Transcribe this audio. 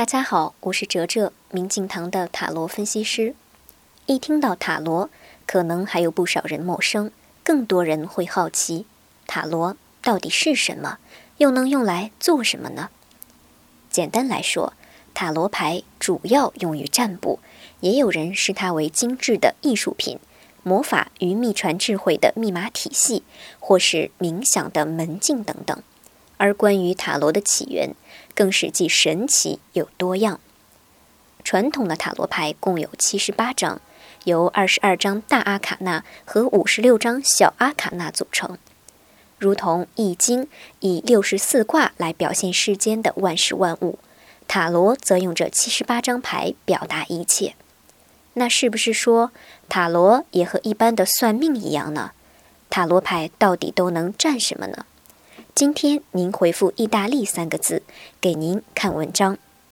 大家好，我是哲哲，明镜堂的塔罗分析师。一听到塔罗，可能还有不少人陌生，更多人会好奇，塔罗到底是什么，又能用来做什么呢？简单来说，塔罗牌主要用于占卜，也有人视它为精致的艺术品、魔法与秘传智慧的密码体系，或是冥想的门径等等。而关于塔罗的起源，更是既神奇又多样。传统的塔罗牌共有七十八张，由二十二张大阿卡纳和五十六张小阿卡纳组成，如同《易经》以六十四卦来表现世间的万事万物，塔罗则用这七十八张牌表达一切。那是不是说塔罗也和一般的算命一样呢？塔罗牌到底都能占什么呢？今天您回复“意大利”三个字，给您看文章。